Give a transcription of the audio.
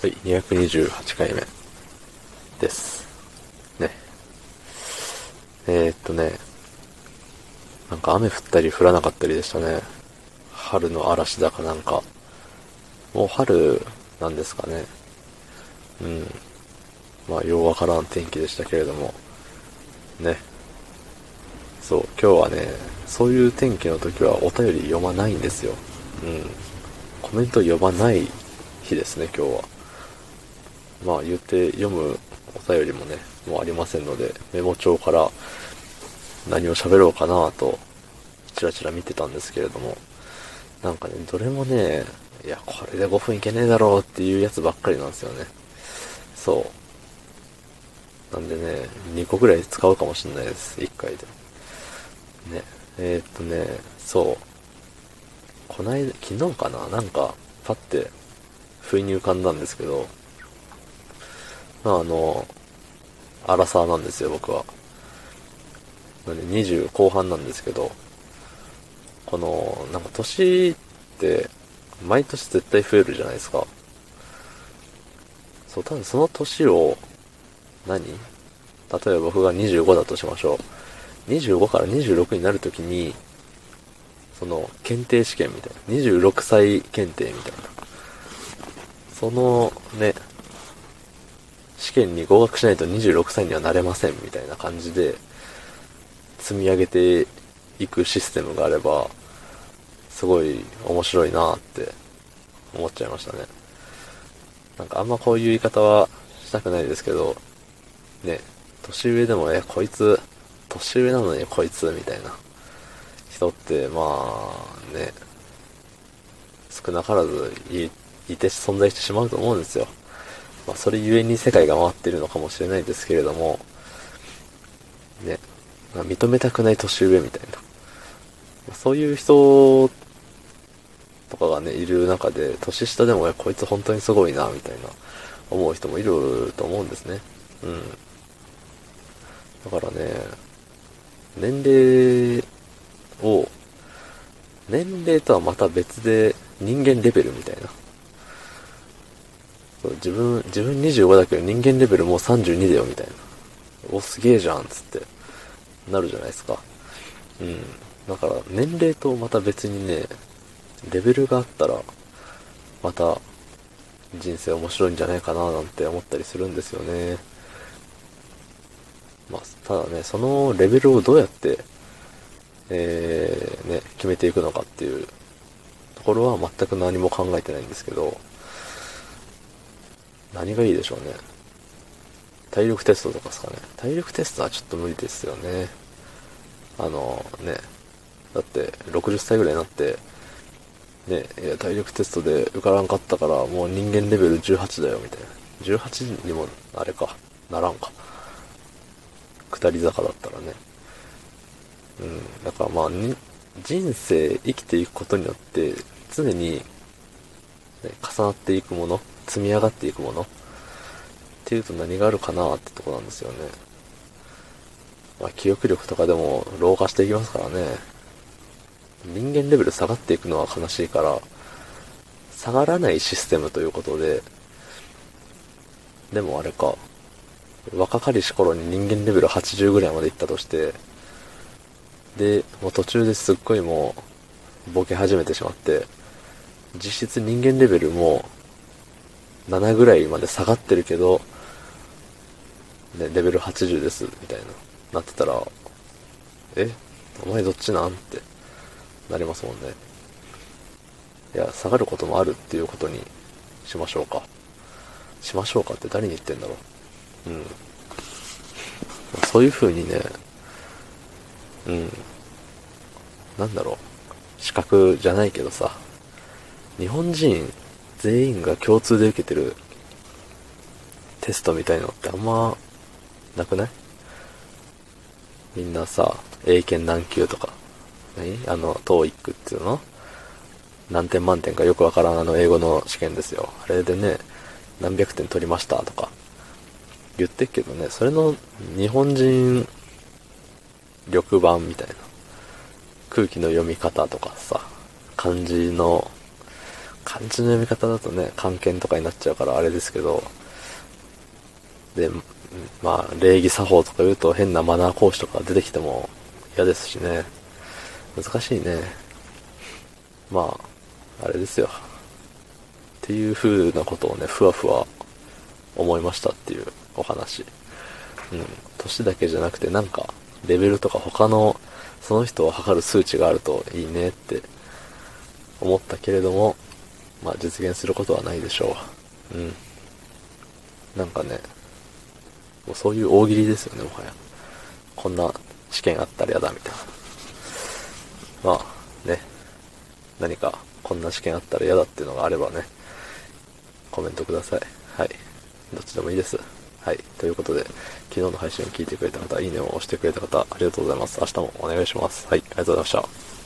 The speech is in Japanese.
はい、228回目です。ね。えー、っとね、なんか雨降ったり降らなかったりでしたね。春の嵐だかなんか。もう春なんですかね。うん。まあ、ようわからん天気でしたけれども。ね。そう、今日はね、そういう天気の時はお便り読まないんですよ。うん。コメント読まない日ですね、今日は。まあ言って読むお便りもね、もうありませんので、メモ帳から何を喋ろうかなと、チラチラ見てたんですけれども、なんかね、どれもね、いや、これで5分いけねえだろうっていうやつばっかりなんですよね。そう。なんでね、2個ぐらい使うかもしんないです、1回で。ね、えー、っとね、そう。こないだ、昨日かななんか、パッて、不意に浮かんだんですけど、あ、あの、アラサーなんですよ、僕は。なんで20後半なんですけど、この、なんか年って、毎年絶対増えるじゃないですか。そう、多分その年を、何？例えば僕が25だとしましょう。25から26になるときに、その、検定試験みたいな。26歳検定みたいな。そのね、試験に合格しないと26歳にはなれませんみたいな感じで積み上げていくシステムがあれば、すごい面白いなって思っちゃいましたね。なんかあんまこういう言い方はしたくないですけど、ね、年上でも、え、こいつ、年上なのにこいつ、みたいな人って、まあ、ね、少なからずいいて存在してしまうと思うんですよ。まあ、それゆえに世界が回ってるのかもしれないですけれども、ね、まあ、認めたくない年上みたいな。まあ、そういう人とかがね、いる中で、年下でも、こいつ本当にすごいな、みたいな、思う人もいると思うんですね。うん。だからね、年齢を、年齢とはまた別で人間レベルみたいな。自分、自分25だけど人間レベルもう32だよみたいな。お、すげえじゃんつってなるじゃないですか。うん。だから年齢とまた別にね、レベルがあったら、また人生面白いんじゃないかななんて思ったりするんですよね。まあ、ただね、そのレベルをどうやって、えー、ね、決めていくのかっていうところは全く何も考えてないんですけど、何がいいでしょうね。体力テストとかですかね。体力テストはちょっと無理ですよね。あのね、だって60歳ぐらいになって、ね、いや体力テストで受からんかったからもう人間レベル18だよみたいな。18にもあれか、ならんか。下り坂だったらね。うん、だからまあ、人生生きていくことによって常に、ね、重なっていくもの積み上がっていくものっていうと何があるかなってとこなんですよね。まあ、記憶力とかでも老化していきますからね。人間レベル下がっていくのは悲しいから、下がらないシステムということで、でもあれか、若かりし頃に人間レベル80ぐらいまで行ったとして、で、もう途中ですっごいもう、ボケ始めてしまって、実質人間レベルも7ぐらいまで下がってるけど、ね、レベル80です、みたいな、なってたら、え？お前どっちなん？ってなりますもんね。いや、下がることもあるっていうことにしましょうか。しましょうかって誰に言ってんだろう。うん。そういう風にね、うん。なんだろう。資格じゃないけどさ、日本人全員が共通で受けてるテストみたいのってあんまなくない？みんなさ、英検何級とか、何？あの、TOEIC っていうの？何点満点かよくわからんあの英語の試験ですよ。あれでね、何百点取りましたとか言ってっけどね、それの日本人力版みたいな空気の読み方とかさ、漢字の漢字の読み方だとね、漢検とかになっちゃうからあれですけど、で、まあ、礼儀作法とか言うと変なマナー講師とか出てきても嫌ですしね。難しいね。まあ、あれですよ。っていう風なことをね、ふわふわ思いましたっていうお話。うん。年だけじゃなくてなんか、レベルとか他の、その人を測る数値があるといいねって思ったけれども、まあ実現することはないでしょう。うん。なんかね、もうそういう大喜利ですよね、もはや。こんな試験あったら嫌だみたいな。まあね、何かこんな試験あったら嫌だっていうのがあればね、コメントください。はい。どっちでもいいです。はい。ということで、昨日の配信を聞いてくれた方、いいねを押してくれた方、ありがとうございます。明日もお願いします。はい。ありがとうございました。